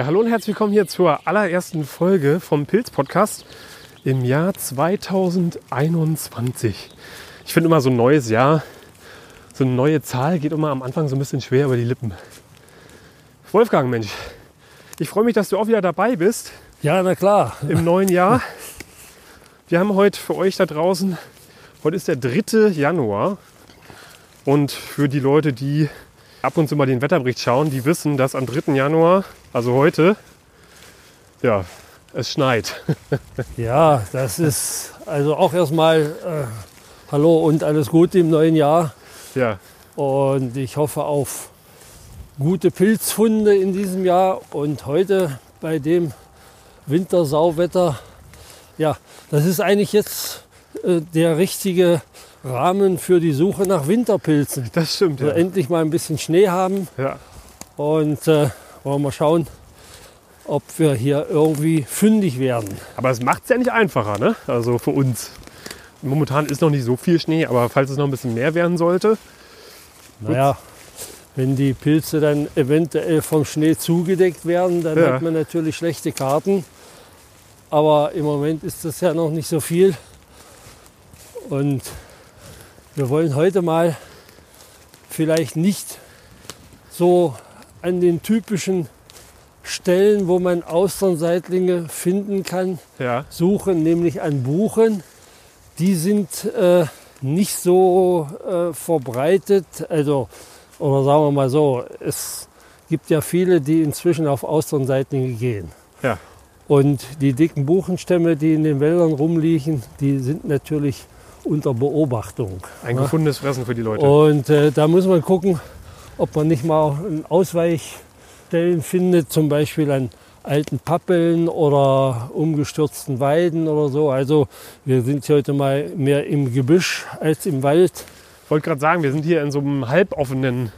Ja, hallo und herzlich willkommen hier zur allerersten Folge vom Pilz-Podcast im Jahr 2021. Ich finde immer so ein neues Jahr, so eine neue Zahl geht immer am Anfang so ein bisschen schwer über die Lippen. Wolfgang, Mensch, ich freue mich, dass du auch wieder dabei bist Ja, na klar. im neuen Jahr. Wir haben heute für euch da draußen, heute ist der 3. Januar. Und für die Leute, die ab und zu mal den Wetterbericht schauen, die wissen, dass am 3. Januar, also heute, ja, es schneit. Ja, das ist also auch erstmal äh, Hallo und alles Gute im neuen Jahr. Ja, Und ich hoffe auf gute Pilzfunde in diesem Jahr. Und heute bei dem Wintersauwetter, ja, das ist eigentlich jetzt äh, der richtige Rahmen für die Suche nach Winterpilzen. das stimmt. Also Ja. endlich mal ein bisschen Schnee haben ja. und äh, wollen wir mal schauen, ob wir hier irgendwie fündig werden. Aber es macht es ja nicht einfacher, ne? Also für uns. Momentan ist noch nicht so viel Schnee, aber falls es noch ein bisschen mehr werden sollte, Naja, wenn die Pilze dann eventuell vom Schnee zugedeckt werden, dann Ja. hat man natürlich schlechte Karten. Aber im Moment ist das ja noch nicht so viel. Und wir wollen heute mal vielleicht nicht so an den typischen Stellen, wo man Austernseitlinge finden kann, ja, suchen, nämlich an Buchen. Die sind äh, nicht so äh, verbreitet, also, oder sagen wir mal so, es gibt ja viele, die inzwischen auf Austernseitlinge gehen. ja. Und die dicken Buchenstämme, die in den Wäldern rumliegen, die sind natürlich unter Beobachtung. Ein Ja. gefundenes Fressen für die Leute. Und äh, da muss man gucken, ob man nicht mal einen Ausweichstellen findet, zum Beispiel an alten Pappeln oder umgestürzten Weiden oder so. Also wir sind heute mal mehr im Gebüsch als im Wald. Ich wollte gerade sagen, wir sind hier in so einem halboffenen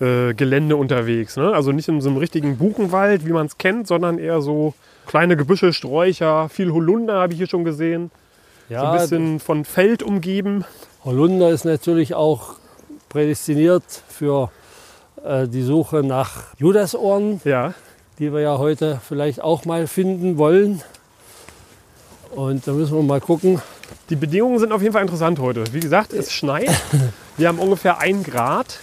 äh, Gelände unterwegs. Ne? Also nicht in so einem richtigen Buchenwald, wie man es kennt, sondern eher so kleine Gebüsche, Sträucher, viel Holunder habe ich hier schon gesehen. So ein bisschen von Feld umgeben. Holunder ist natürlich auch prädestiniert für äh, die Suche nach Judasohren. Ja, die wir ja heute vielleicht auch mal finden wollen. Und da müssen wir mal gucken. die Bedingungen sind auf jeden Fall interessant heute. Wie gesagt, es schneit. Wir haben ungefähr ein Grad.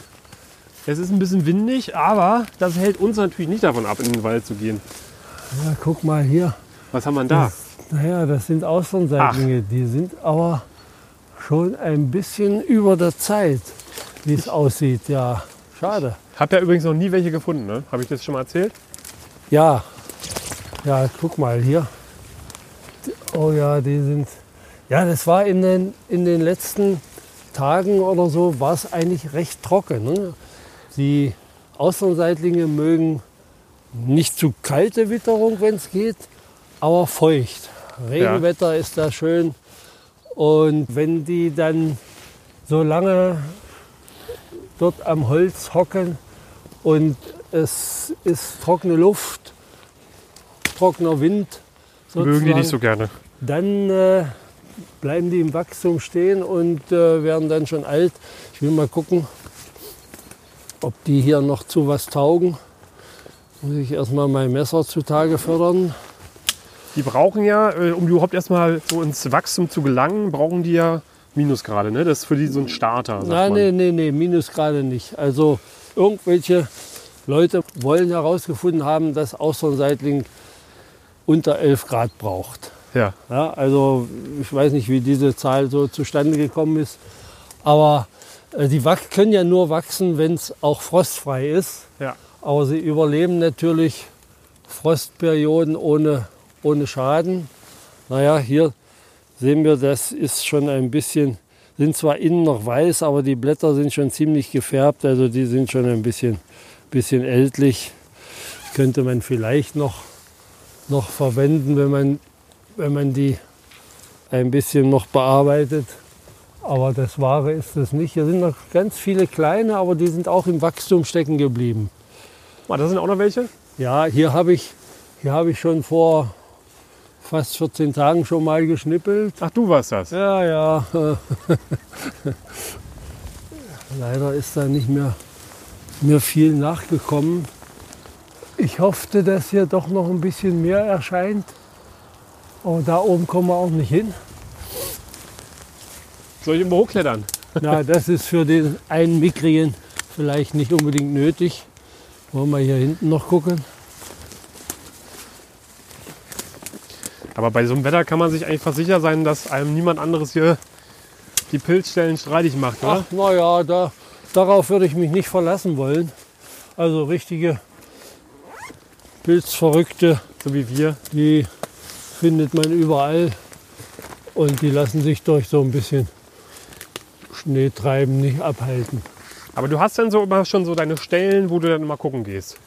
Es ist ein bisschen windig, aber das hält uns natürlich nicht davon ab, in den Wald zu gehen. Ja, guck mal hier. Was haben wir denn da? Naja, das sind Austernseitlinge. Die sind aber schon ein bisschen über der Zeit, wie es aussieht. Ja, schade. Hab ja übrigens noch nie welche gefunden, ne? Habe ich das schon mal erzählt? Ja, ja, guck mal hier. Oh ja, die sind. Ja, das war in den, in den letzten Tagen oder so, war es eigentlich recht trocken. Ne? Die Austernseitlinge mögen nicht zu kalte Witterung, wenn es geht, aber feucht. Regenwetter ist da schön. Und wenn die dann so lange dort am Holz hocken und es ist trockene Luft, trockener Wind, Mögen die nicht so gerne. dann äh, bleiben die im Wachstum stehen und äh, werden dann schon alt. Ich will mal gucken, ob die hier noch zu was taugen. Muss ich erstmal mein Messer zutage fördern. Die brauchen ja, äh, um überhaupt erstmal so ins Wachstum zu gelangen, brauchen die ja Minusgrade. Ne? Das ist für die so ein Starter. Sagt Nein, man. nee, nee, nee, Minusgrade nicht. Also irgendwelche Leute wollen herausgefunden haben, dass Austernseitling unter 11 Grad braucht. Ja. Ja, also ich weiß nicht, wie diese Zahl so zustande gekommen ist. Aber äh, die wach- können ja nur wachsen, wenn es auch frostfrei ist. Ja. Aber sie überleben natürlich Frostperioden ohne, ohne Schaden. Naja, hier sehen wir, das ist schon ein bisschen, sind zwar innen noch weiß, aber die Blätter sind schon ziemlich gefärbt. Also die sind schon ein bisschen, bisschen ältlich. Könnte man vielleicht noch, noch verwenden, wenn man, wenn man die ein bisschen noch bearbeitet. Aber das Wahre ist es nicht. Hier sind noch ganz viele kleine, aber die sind auch im Wachstum stecken geblieben. Ah, da sind auch noch welche? Ja, hier habe ich, hier habe ich schon vor fast 14 Tagen schon mal geschnippelt. Ach, du warst das. Ja, ja. Leider ist da nicht mehr, mehr viel nachgekommen. Ich hoffte, dass hier doch noch ein bisschen mehr erscheint. Aber da oben kommen wir auch nicht hin. Soll ich immer hochklettern? Na, das ist für den einen mickrigen vielleicht nicht unbedingt nötig. Wollen wir hier hinten noch gucken? Aber bei so einem Wetter kann man sich eigentlich fast sicher sein, dass einem niemand anderes hier die Pilzstellen streitig macht, oder? Ach, naja, da, darauf würde ich mich nicht verlassen wollen. Also richtige Pilzverrückte, So wie wir. die findet man überall. Und die lassen sich durch so ein bisschen Schneetreiben nicht abhalten. Aber du hast dann so immer schon so deine Stellen, wo du dann immer gucken gehst.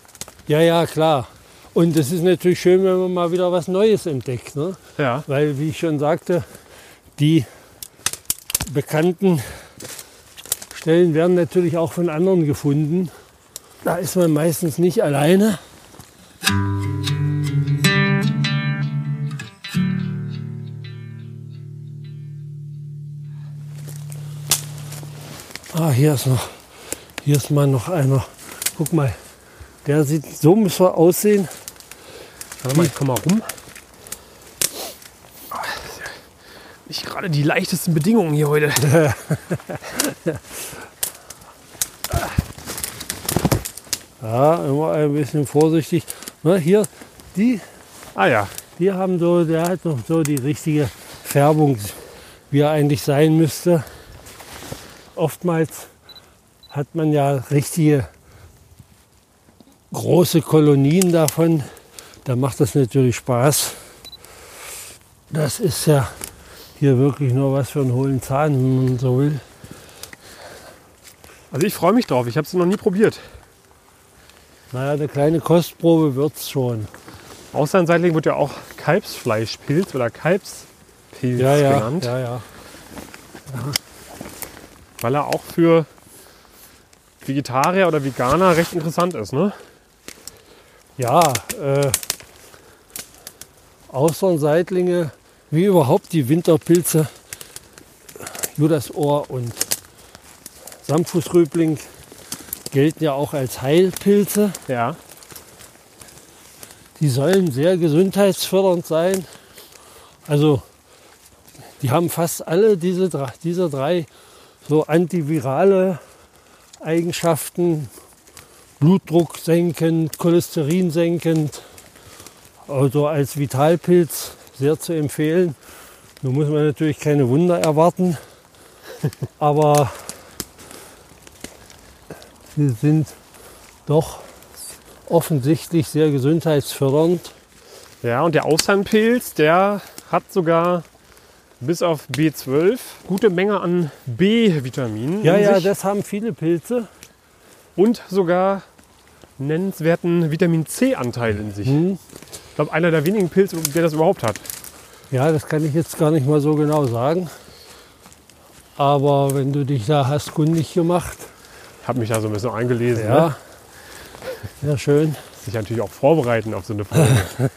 Ja, ja, klar. Und es ist natürlich schön, wenn man mal wieder was Neues entdeckt. Ne? Ja. Weil, wie ich schon sagte, die bekannten Stellen werden natürlich auch von anderen gefunden. Da ist man meistens nicht alleine. Ah, hier ist noch, hier ist mal noch einer. Guck mal, der sieht, so muss er aussehen. Warte mal, ich komm mal rum. Nicht gerade die leichtesten Bedingungen hier heute. Ja, immer ein bisschen vorsichtig. Ne, hier, die, Ah ja, die haben so, der hat noch so die richtige Färbung, wie er eigentlich sein müsste. Oftmals hat man ja richtige große Kolonien davon. Da macht das natürlich Spaß. Das ist ja hier wirklich nur was für einen hohlen Zahn, wenn man so will. also ich freue mich drauf. Ich habe es noch nie probiert. Naja, eine kleine Kostprobe wird es schon. Auslandseitling wird ja auch Kalbsfleischpilz oder Kalbspilz Ja, ja, genannt, ja, ja. weil er auch für Vegetarier oder Veganer recht interessant ist. Ne? Ja, äh, Austernseitlinge, wie überhaupt die Winterpilze, Judasohr und Samtfußrübling gelten ja auch als Heilpilze. Ja. Die sollen sehr gesundheitsfördernd sein. Also die haben fast alle diese, diese drei so antivirale Eigenschaften. Blutdruck senkend, Cholesterin senkend. Also als Vitalpilz sehr zu empfehlen. Nun muss man natürlich keine Wunder erwarten. Aber sie sind doch offensichtlich sehr gesundheitsfördernd. Ja, und der Auslandpilz, der hat sogar bis auf B12 gute Menge an B-Vitaminen Ja, ja, das haben viele Pilze. und sogar nennenswerten Vitamin C-Anteil in sich. Hm. Ich glaube, einer der wenigen Pilze, der das überhaupt hat. Ja, das kann ich jetzt gar nicht mal so genau sagen. Aber wenn du dich da hast kundig gemacht, Ich habe mich da so ein bisschen eingelesen. Ne? ja, sehr schön. Sich natürlich auch vorbereiten auf so eine Folge.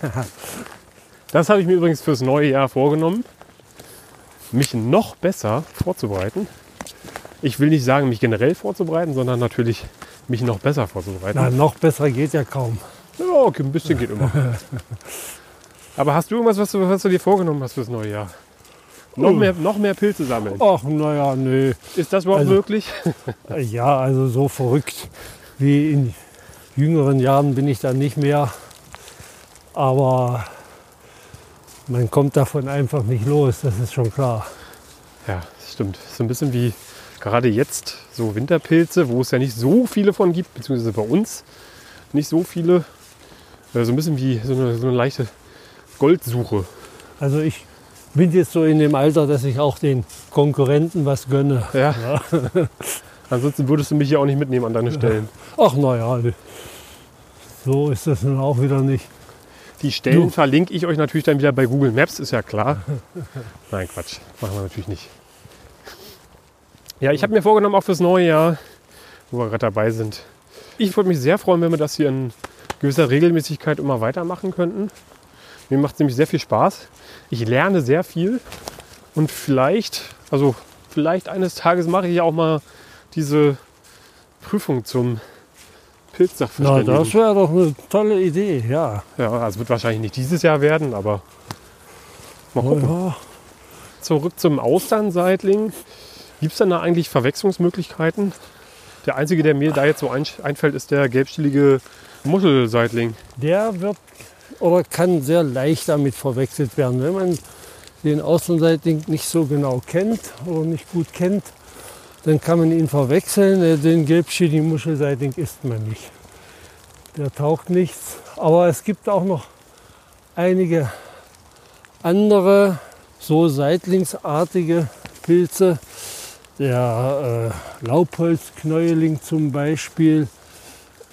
das habe ich mir übrigens fürs neue Jahr vorgenommen, mich noch besser vorzubereiten. Ich will nicht sagen, mich generell vorzubereiten, sondern natürlich mich noch besser vorzubereiten. Na, noch besser geht ja kaum. Ja, okay, ein bisschen geht immer. Aber hast du irgendwas, was du, was du dir vorgenommen hast fürs neue Jahr? Noch, Oh. mehr, noch mehr Pilze sammeln. Ach, naja, nö. Ist das überhaupt Also- möglich? Ja, also so verrückt wie in jüngeren Jahren bin ich da nicht mehr. Aber man kommt davon einfach nicht los, das ist schon klar. Ja, das stimmt. So ein bisschen wie gerade jetzt so Winterpilze, wo es ja nicht so viele von gibt, beziehungsweise bei uns nicht so viele. Äh, So ein bisschen wie so eine, so eine leichte Goldsuche. Also ich bin jetzt so in dem Alter, dass ich auch den Konkurrenten was gönne. Ja. Ansonsten würdest du mich ja auch nicht mitnehmen an deine Stellen. Ach naja, so ist das nun auch wieder nicht. Die Stellen Du. verlinke ich euch natürlich dann wieder bei Google Maps, ist ja klar. Nein, Quatsch. Machen wir natürlich nicht. Ja, ich habe mir vorgenommen, auch fürs neue Jahr, wo wir gerade dabei sind. Ich würde mich sehr freuen, wenn wir das hier in gewisser Regelmäßigkeit immer weitermachen könnten. Mir macht es nämlich sehr viel Spaß. Ich lerne sehr viel und vielleicht, also vielleicht eines Tages mache ich auch mal diese Prüfung zum Na, Pilzsachverständigen. das wäre doch eine tolle Idee, ja. ja, also wird wahrscheinlich nicht dieses Jahr werden, aber mal gucken. ja. Zurück zum Austernseitling. Gibt es denn da eigentlich Verwechslungsmöglichkeiten? Der einzige, der mir da jetzt so ein, einfällt, ist der gelbstielige Muschelseitling. Der wird oder kann sehr leicht damit verwechselt werden. Wenn man den Außenseitling nicht so genau kennt oder nicht gut kennt, dann kann man ihn verwechseln. Äh, Den gelbschädigen Muschelseitling isst man nicht. Der taugt nichts. Aber es gibt auch noch einige andere so seitlingsartige Pilze. Der äh, Laubholzknäueling zum Beispiel.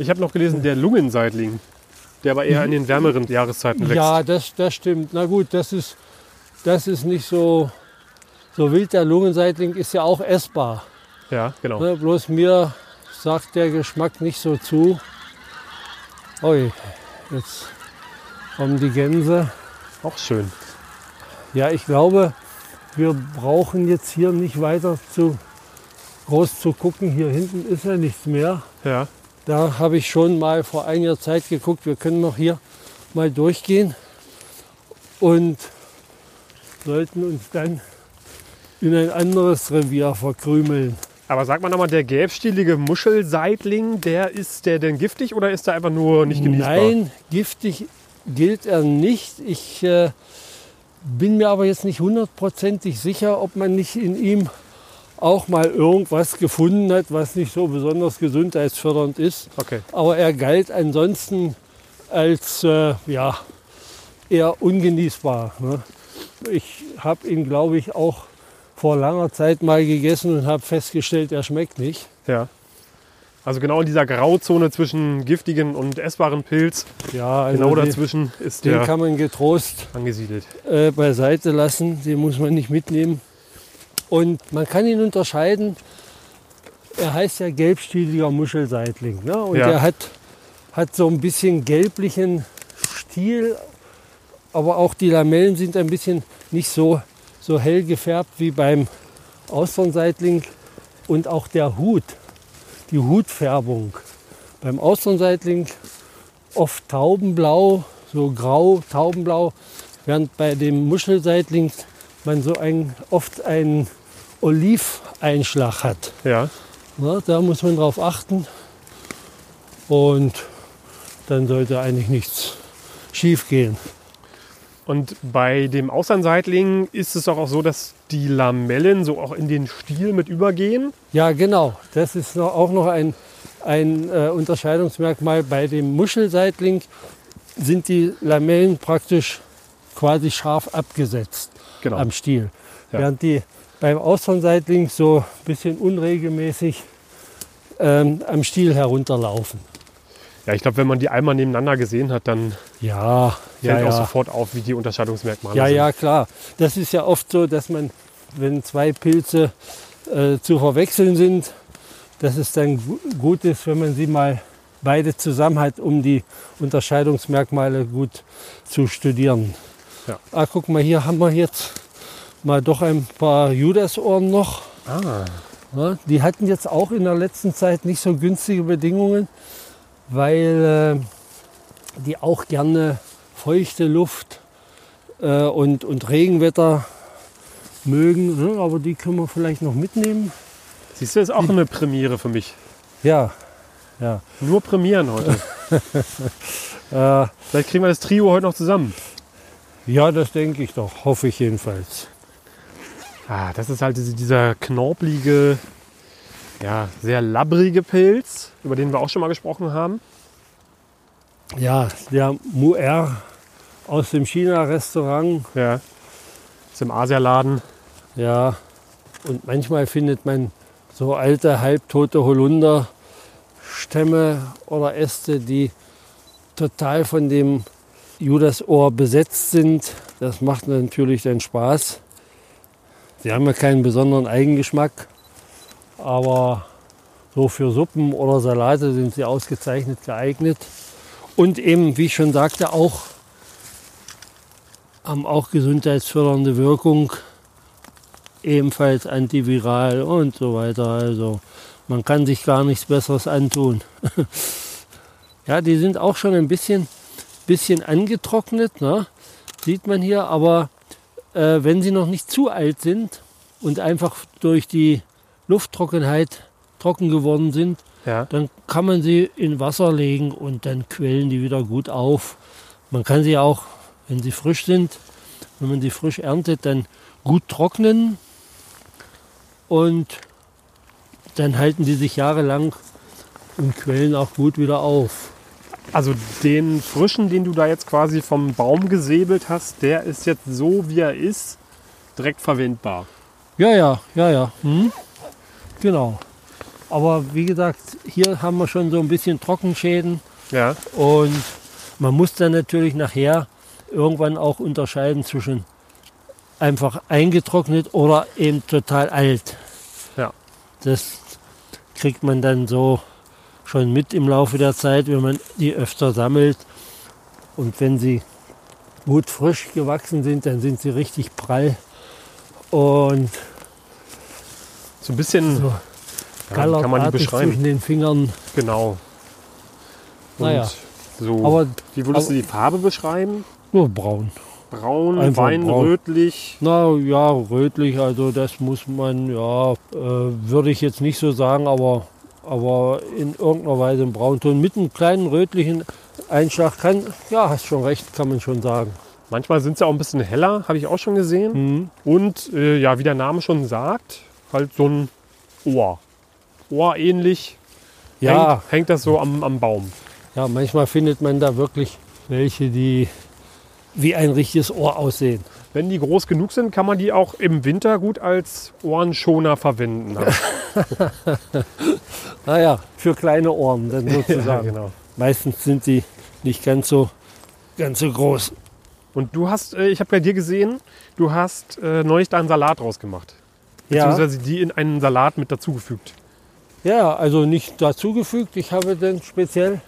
Ich habe noch gelesen, der Lungenseitling, der aber eher in den wärmeren Jahreszeiten wächst. Ja, das, das stimmt. Na gut, das ist, das ist nicht so, so wild. Der Lungenseitling ist ja auch essbar. ja genau. Ne, bloß mir sagt der Geschmack nicht so zu. Ui, jetzt kommen die Gänse. Auch schön. Ja, ich glaube, wir brauchen jetzt hier nicht weiter zu groß zu gucken. Hier hinten ist ja nichts mehr. Ja. Da habe ich schon mal vor einiger Zeit geguckt. Wir können noch hier mal durchgehen und sollten uns dann in ein anderes Revier verkrümeln. Aber sag mal nochmal, der gelbstielige Muschelseitling, der ist der denn giftig oder ist der einfach nur nicht genießbar? Nein, giftig gilt er nicht. Ich äh, bin mir aber jetzt nicht hundertprozentig sicher, ob man nicht in ihm auch mal irgendwas gefunden hat, was nicht so besonders gesundheitsfördernd ist. Okay. Aber er galt ansonsten als äh, ja, eher ungenießbar. Ne? Ich habe ihn, glaube ich, auch vor langer Zeit mal gegessen und habe festgestellt, er schmeckt nicht. Ja. Also genau in dieser Grauzone zwischen giftigen und essbaren Pilz, Ja, also genau die- dazwischen ist den der kann man getrost angesiedelt. äh, beiseite lassen. Den muss man nicht mitnehmen. Und man kann ihn unterscheiden. Er heißt ja gelbstieliger Muschelseitling. Ne? Und Ja. er hat, hat so ein bisschen gelblichen Stiel. Aber auch die Lamellen sind ein bisschen nicht so, so hell gefärbt wie beim Austernseitling. Und auch der Hut, die Hutfärbung. Beim Austernseitling oft taubenblau, so grau, taubenblau, während bei dem Muschelseitling man so ein, oft einen Oliveinschlag hat. Ja. Ja, da muss man drauf achten und dann sollte eigentlich nichts schief gehen. Und bei dem Austernseitling ist es doch auch so, dass die Lamellen so auch in den Stiel mit übergehen. Ja, genau. Das ist auch noch ein, ein äh, Unterscheidungsmerkmal. Bei dem Muschelseitling sind die Lamellen praktisch quasi scharf abgesetzt Genau. am Stiel. Ja. Während die beim Austernseitling so ein bisschen unregelmäßig ähm, am Stiel herunterlaufen. Ja, ich glaube, wenn man die einmal nebeneinander gesehen hat, dann Ja, ja, fällt auch ja. sofort auf, wie die Unterscheidungsmerkmale Ja, sind. ja, klar. Das ist ja oft so, dass man, wenn zwei Pilze äh, zu verwechseln sind, dass es dann gu- gut ist, wenn man sie mal beide zusammen hat, um die Unterscheidungsmerkmale gut zu studieren. Ja. Ah, guck mal, hier haben wir jetzt mal doch ein paar Judasohren noch. Ah, Ja, die hatten jetzt auch in der letzten Zeit nicht so günstige Bedingungen, weil äh, die auch gerne feuchte Luft äh, und, und Regenwetter mögen. Ne? Aber die können wir vielleicht noch mitnehmen. siehst du, ist auch eine Premiere für mich. Ja, ja. Nur Premieren heute. Äh, Vielleicht kriegen wir das Trio heute noch zusammen. ja, das denke ich doch. Hoffe ich jedenfalls. Ah, das ist halt diese- dieser knorpelige, ja, sehr labbrige Pilz, über den wir auch schon mal gesprochen haben. Ja, der Muer aus dem China-Restaurant Ja. Ist im Asialaden. Ja, und manchmal findet man so alte, halbtote Holunderstämme oder Äste, die total von dem Judasohr besetzt sind. Das macht natürlich dann Spaß. Sie haben ja keinen besonderen Eigengeschmack, aber so für Suppen oder Salate sind sie ausgezeichnet geeignet. Und eben, wie ich schon sagte, auch haben auch gesundheitsfördernde Wirkung ebenfalls antiviral und so weiter. Also man kann sich gar nichts Besseres antun. Ja, die sind auch schon ein bisschen, bisschen angetrocknet, ne? sieht man hier. Aber äh, wenn sie noch nicht zu alt sind und einfach durch die Lufttrockenheit trocken geworden sind, Ja. dann kann man sie in Wasser legen und dann quellen die wieder gut auf. Man kann sie auch, wenn sie frisch sind, wenn man sie frisch erntet, dann gut trocknen und dann halten die sich jahrelang und quellen auch gut wieder auf. Also den frischen, den du da jetzt quasi vom Baum gesäbelt hast, der ist jetzt so, wie er ist, direkt verwendbar. Ja, ja, ja, ja. Hm? Genau. Aber wie gesagt, hier haben wir schon so ein bisschen Trockenschäden. Ja. Und man muss dann natürlich nachher irgendwann auch unterscheiden zwischen einfach eingetrocknet oder eben total alt. Ja. Das kriegt man dann so schon mit im Laufe der Zeit, wenn man die öfter sammelt. Und wenn sie gut frisch gewachsen sind, dann sind sie richtig prall und So ein bisschen, so ja, kann man die beschreiben? zwischen den Fingern. Genau. Und Naja. so, Aber wie würdest aber- du die Farbe beschreiben? nur braun. Braun, Einfach Wein, braun. rötlich. Na ja, rötlich, also das muss man, ja, äh, würde ich jetzt nicht so sagen, aber, aber in irgendeiner Weise ein Braunton mit einem kleinen rötlichen Einschlag kann, ja, hast schon recht, kann man schon sagen. Manchmal sind sie auch ein bisschen heller, habe ich auch schon gesehen. Mhm. Und äh, ja, wie der Name schon sagt, halt so ein Ohr. Ohrähnlich Ja, hängt, hängt das so am, am Baum. ja, manchmal findet man da wirklich welche, die wie ein richtiges Ohr aussehen. Wenn die groß genug sind, kann man die auch im Winter gut als Ohrenschoner verwenden. Naja, für kleine Ohren dann sozusagen. genau. Meistens sind die nicht ganz so, ganz so groß. Und du hast, äh, ich habe bei dir gesehen, du hast äh, neulich da einen Salat draus gemacht. Ja. Beziehungsweise die in einen Salat mit dazugefügt. Ja, also nicht dazugefügt. Ich habe dann speziell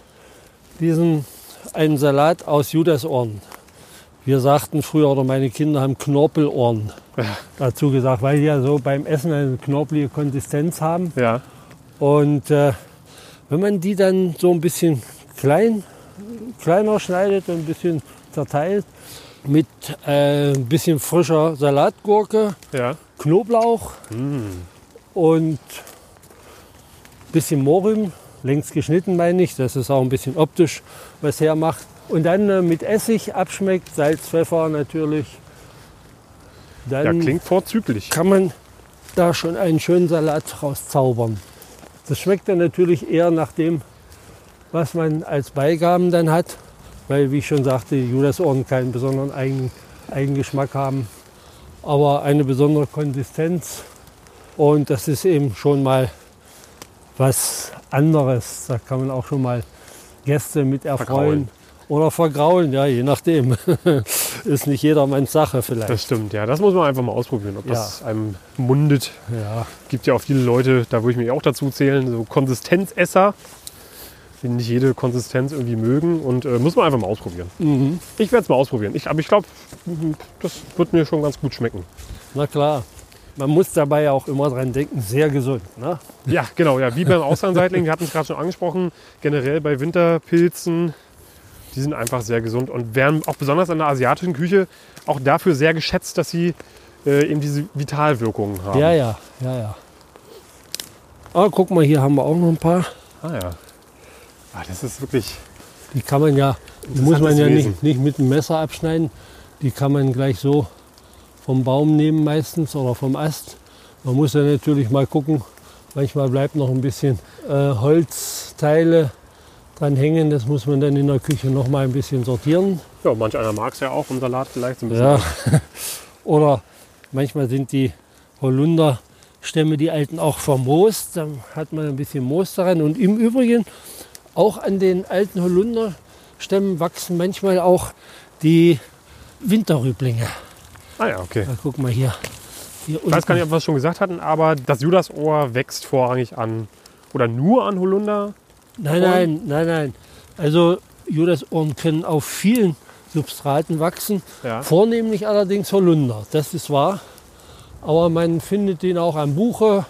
diesen einen Salat aus Judasohren. Wir sagten früher, oder meine Kinder haben Knorpelohren Ja. dazu gesagt, weil die ja so beim Essen eine knorpelige Konsistenz haben. Ja. Und äh, wenn man die dann so ein bisschen klein, kleiner schneidet und ein bisschen zerteilt, mit äh, ein bisschen frischer Salatgurke, Ja. Knoblauch und ein bisschen Mohrrüben, längs geschnitten meine ich, dass es auch ein bisschen optisch was hermacht. Und dann äh, mit Essig abschmeckt, Salz, Pfeffer natürlich. ja, Dann klingt vorzüglich. kann man da schon einen schönen Salat rauszaubern. Das schmeckt dann natürlich eher nach dem, was man als Beigaben dann hat, weil, wie ich schon sagte, die Judasohren keinen besonderen Eigen, Eigengeschmack haben, aber eine besondere Konsistenz. Und das ist eben schon mal was anderes. Da kann man auch schon mal Gäste mit erfreuen. Vergraulen. Oder vergraulen, ja, je nachdem. ist nicht jedermanns Sache vielleicht. Das stimmt, ja. Das muss man einfach mal ausprobieren, ob das einem mundet. ja. Gibt ja auch viele Leute, da würde ich mich auch dazu zählen, so Konsistenzesser, die nicht jede Konsistenz irgendwie mögen. Und äh, muss man einfach mal ausprobieren. Mhm. Ich werde es mal ausprobieren. Ich, aber ich glaube, das wird mir schon ganz gut schmecken. Na klar. Man muss dabei auch immer dran denken, sehr gesund. Ne? Ja, genau, ja, wie beim Auslandseitling, wir hatten es gerade schon angesprochen, generell bei Winterpilzen, die sind einfach sehr gesund und werden auch besonders in der asiatischen Küche auch dafür sehr geschätzt, dass sie äh, eben diese Vitalwirkungen haben. Ja, ja, ja, ja. Ah, guck mal, hier haben wir auch noch ein paar. Ah ja. Ah, das ist wirklich, Die kann man ja, die muss man ja Wesen. nicht, nicht mit dem Messer abschneiden. Die kann man gleich so vom Baum nehmen meistens oder vom Ast. Man muss ja natürlich mal gucken. Manchmal bleibt noch ein bisschen äh, Holzteile dran hängen. Das muss man dann in der Küche noch mal ein bisschen sortieren. ja, manch einer mag es ja auch im Salat vielleicht so ein bisschen. Ja. Oder manchmal sind die Holunderstämme, die alten, auch vermoost. Dann hat man ein bisschen Moos daran. Und im Übrigen, auch an den alten Holunderstämmen wachsen manchmal auch die Winterrüblinge. Ah ja, okay. Da guck mal hier. hier Ich weiß gar nicht, ob wir es schon gesagt hatten, aber das Judasohr wächst vorrangig an oder nur an Holunder. Nein, nein, nein, nein. Also Judasohren können auf vielen Substraten wachsen. Ja. Vornehmlich allerdings Holunder, das ist wahr. Aber man findet den auch an Buche,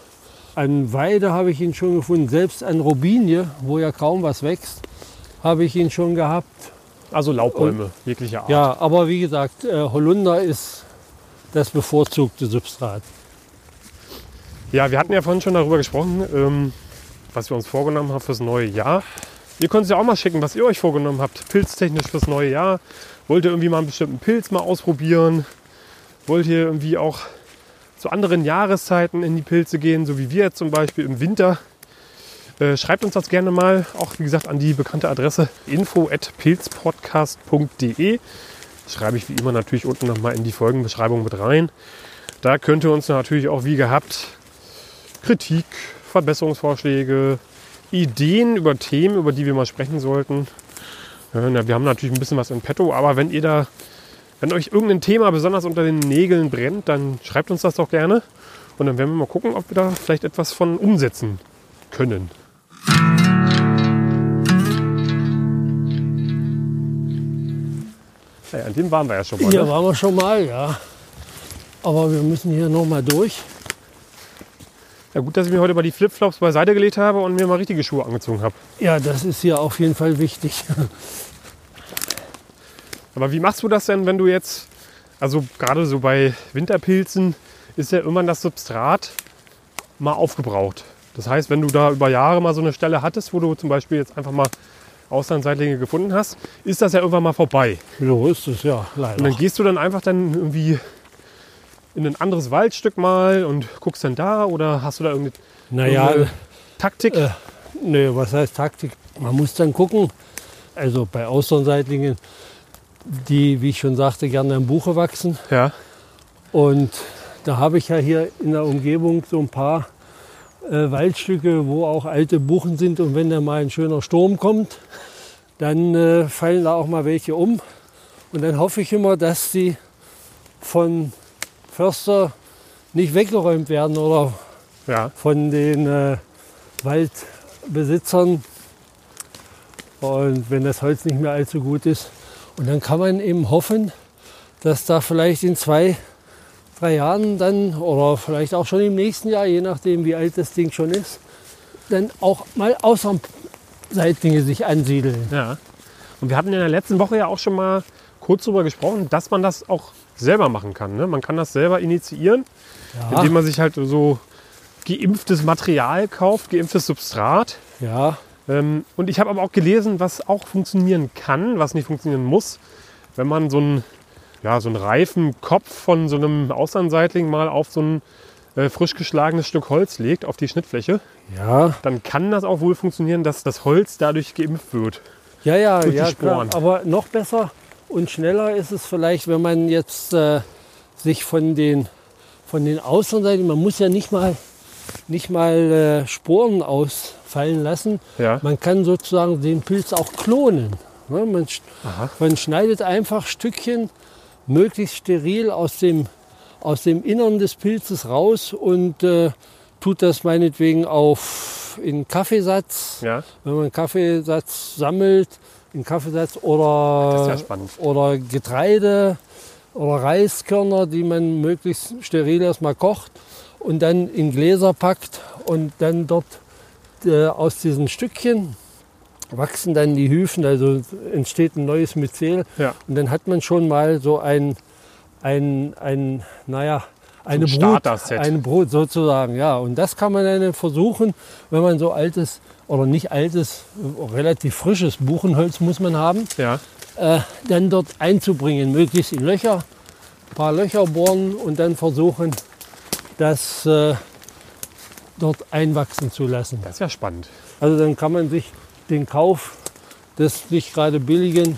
an Weide habe ich ihn schon gefunden, selbst an Robinie, wo ja kaum was wächst, habe ich ihn schon gehabt. Also Laubbäume jeglicher Art. Ja, aber wie gesagt, äh, Holunder ist das bevorzugte Substrat. Ja, wir hatten ja vorhin schon darüber gesprochen, ähm, was wir uns vorgenommen haben fürs neue Jahr. Ihr könnt es ja auch mal schicken, was ihr euch vorgenommen habt, pilztechnisch fürs neue Jahr. Wollt ihr irgendwie mal einen bestimmten Pilz mal ausprobieren? Wollt ihr irgendwie auch zu anderen Jahreszeiten in die Pilze gehen, so wie wir jetzt zum Beispiel im Winter? Äh, schreibt uns das gerne mal, auch wie gesagt an die bekannte Adresse info@pilzpodcast.de. Schreibe ich wie immer natürlich unten nochmal in die Folgenbeschreibung mit rein. Da könnt ihr uns natürlich auch wie gehabt Kritik, Verbesserungsvorschläge, Ideen über Themen, über die wir mal sprechen sollten. Ja, wir haben natürlich ein bisschen was in petto, aber wenn ihr da, wenn euch irgendein Thema besonders unter den Nägeln brennt, dann schreibt uns das doch gerne. Und dann werden wir mal gucken, ob wir da vielleicht etwas von umsetzen können. Ja, an dem waren wir ja schon mal. Hier Ne? waren wir schon mal, ja. Aber wir müssen hier noch mal durch. Ja, gut, dass ich mir heute mal die Flipflops beiseite gelegt habe und mir mal richtige Schuhe angezogen habe. Ja, das ist hier auf jeden Fall wichtig. Aber wie machst du das denn, wenn du jetzt, also gerade so bei Winterpilzen, ist ja irgendwann das Substrat mal aufgebraucht. Das heißt, wenn du da über Jahre mal so eine Stelle hattest, wo du zum Beispiel jetzt einfach mal Auslandseitlinge gefunden hast, ist das ja irgendwann mal vorbei. So ist es ja, Und dann leider. gehst du dann einfach dann irgendwie in ein anderes Waldstück mal und guckst dann da oder hast du da irgendeine Naja, irgendeine Taktik? äh, nee, was heißt Taktik? Man muss dann gucken. Also bei Austernseitlingen, die, wie ich schon sagte, gerne im Buche wachsen. ja, Und da habe ich ja hier in der Umgebung so ein paar äh, Waldstücke, wo auch alte Buchen sind. Und wenn da mal ein schöner Sturm kommt, dann äh, fallen da auch mal welche um. Und dann hoffe ich immer, dass die von Förster nicht weggeräumt werden oder ja, von den äh, Waldbesitzern. Und wenn das Holz nicht mehr allzu gut ist. Und dann kann man eben hoffen, dass da vielleicht in zwei, drei Jahren dann oder vielleicht auch schon im nächsten Jahr, je nachdem wie alt das Ding schon ist, dann auch mal Außenseitlinge sich ansiedeln. ja. Und wir hatten in der letzten Woche ja auch schon mal kurz darüber gesprochen, dass man das auch selber machen kann. Ne? Man kann das selber initiieren, Ja, indem man sich halt so geimpftes Material kauft, geimpftes Substrat. ja, Ähm, und ich habe aber auch gelesen, was auch funktionieren kann, was nicht funktionieren muss, wenn man so einen, ja, so einen reifen Kopf von so einem Auslandseitling mal auf so ein äh, frisch geschlagenes Stück Holz legt, auf die Schnittfläche, ja, dann kann das auch wohl funktionieren, dass das Holz dadurch geimpft wird. ja, ja, ja klar. Aber noch besser und schneller ist es vielleicht, wenn man jetzt äh, sich von den, von den Außenseiten, man muss ja nicht mal, nicht mal äh, Sporen ausfallen lassen. Ja. Man kann sozusagen den Pilz auch klonen. Ne? Man, man schneidet einfach Stückchen möglichst steril aus dem, aus dem Innern des Pilzes raus und äh, tut das meinetwegen auf in Kaffeesatz, Ja, wenn man Kaffeesatz sammelt, in Kaffeesatz oder, das ist ja oder Getreide oder Reiskörner, die man möglichst steril erstmal kocht und dann in Gläser packt und dann dort äh, aus diesen Stückchen wachsen dann die Hyphen, also entsteht ein neues Myzel Ja. und dann hat man schon mal so ein, ein, ein naja, eine ein Brut, eine Brut sozusagen, ja. Und das kann man dann versuchen, wenn man so altes oder nicht altes, relativ frisches Buchenholz muss man haben, Ja, äh, dann dort einzubringen, möglichst in Löcher, ein paar Löcher bohren und dann versuchen, das äh, dort einwachsen zu lassen. das ist ja spannend. Also dann kann man sich den Kauf des nicht gerade billigen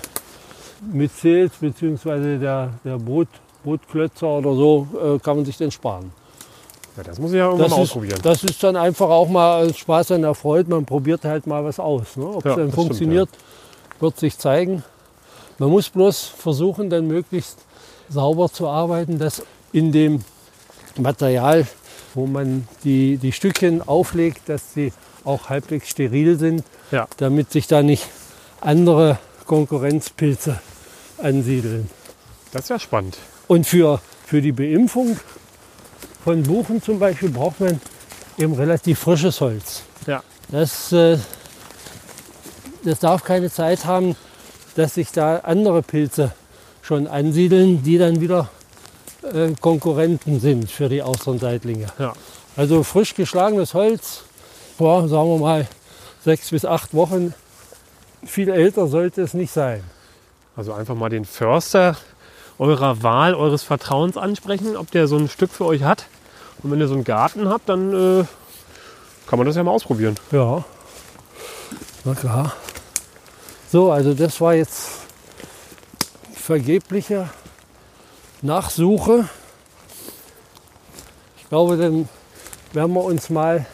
Myzels bzw. der, der Brot, Brotklötzer oder so, äh, kann man sich dann sparen. Ja, das muss ich ja irgendwann Das mal ist, ausprobieren. das ist dann einfach auch mal als Spaß an der Freude. Man probiert halt mal was aus. Ne? Ob Ja, es dann das stimmt, funktioniert, wird sich zeigen. Man muss bloß versuchen, dann möglichst sauber zu arbeiten, dass in dem Material, wo man die, die Stückchen auflegt, dass sie auch halbwegs steril sind, Ja. damit sich da nicht andere Konkurrenzpilze ansiedeln. Das ist ja spannend. Und für, für die Beimpfung von Buchen zum Beispiel braucht man eben relativ frisches Holz. Ja. Das äh, das darf keine Zeit haben, dass sich da andere Pilze schon ansiedeln, die dann wieder äh, Konkurrenten sind für die Austernseitlinge. Ja. Also frisch geschlagenes Holz, vor, sagen wir mal, sechs bis acht Wochen. Viel älter sollte es nicht sein. Also einfach mal den Förster eurer Wahl, eures Vertrauens ansprechen, ob der so ein Stück für euch hat. Und wenn ihr so einen Garten habt, dann äh, kann man das ja mal ausprobieren. Ja, na klar. So, also das war jetzt vergebliche Nachsuche. Ich glaube, dann werden wir uns mal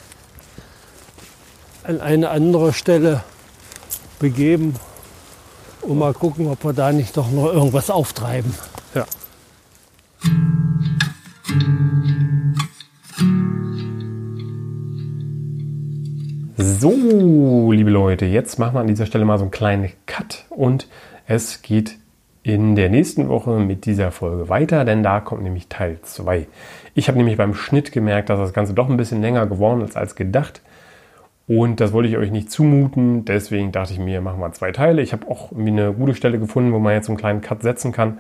an eine andere Stelle begeben und mal gucken, ob wir da nicht doch noch irgendwas auftreiben. So, liebe Leute, jetzt machen wir an dieser Stelle mal so einen kleinen Cut und es geht in der nächsten Woche mit dieser Folge weiter, denn da kommt nämlich Teil 2. Ich habe nämlich beim Schnitt gemerkt, dass das Ganze doch ein bisschen länger geworden ist als gedacht. Und das wollte ich euch nicht zumuten. Deswegen dachte ich mir, machen wir zwei Teile. Ich habe auch irgendwie eine gute Stelle gefunden, wo man jetzt so einen kleinen Cut setzen kann.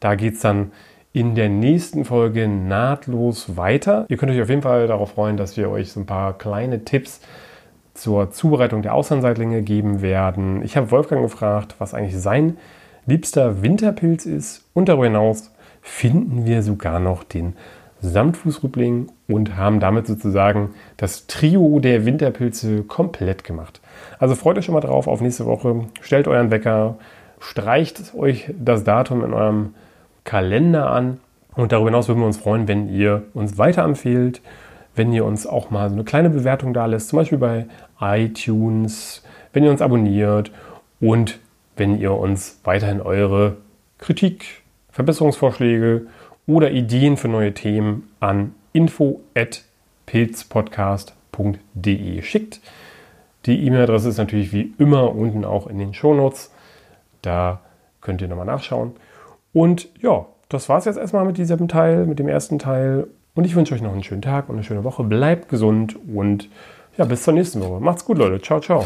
Da geht es dann in der nächsten Folge nahtlos weiter. Ihr könnt euch auf jeden Fall darauf freuen, dass wir euch so ein paar kleine Tipps zur Zubereitung der Auslandseitlinge geben werden. Ich habe Wolfgang gefragt, was eigentlich sein liebster Winterpilz ist. Und darüber hinaus finden wir sogar noch den Samtfußrübling und haben damit sozusagen das Trio der Winterpilze komplett gemacht. Also freut euch schon mal drauf auf nächste Woche. Stellt euren Wecker, streicht euch das Datum in eurem Kalender an. Und darüber hinaus würden wir uns freuen, wenn ihr uns weiterempfehlt, wenn ihr uns auch mal so eine kleine Bewertung da lässt, zum Beispiel bei iTunes, wenn ihr uns abonniert und wenn ihr uns weiterhin eure Kritik, Verbesserungsvorschläge oder Ideen für neue Themen an info@pilzpodcast.de schickt. Die E-Mail-Adresse ist natürlich wie immer unten auch in den Shownotes. Da könnt ihr nochmal nachschauen. Und ja, das war es jetzt erstmal mit diesem Teil, mit dem ersten Teil. Und ich wünsche euch noch einen schönen Tag und eine schöne Woche. Bleibt gesund und ja, bis zur nächsten Woche. Macht's gut, Leute. Ciao, ciao.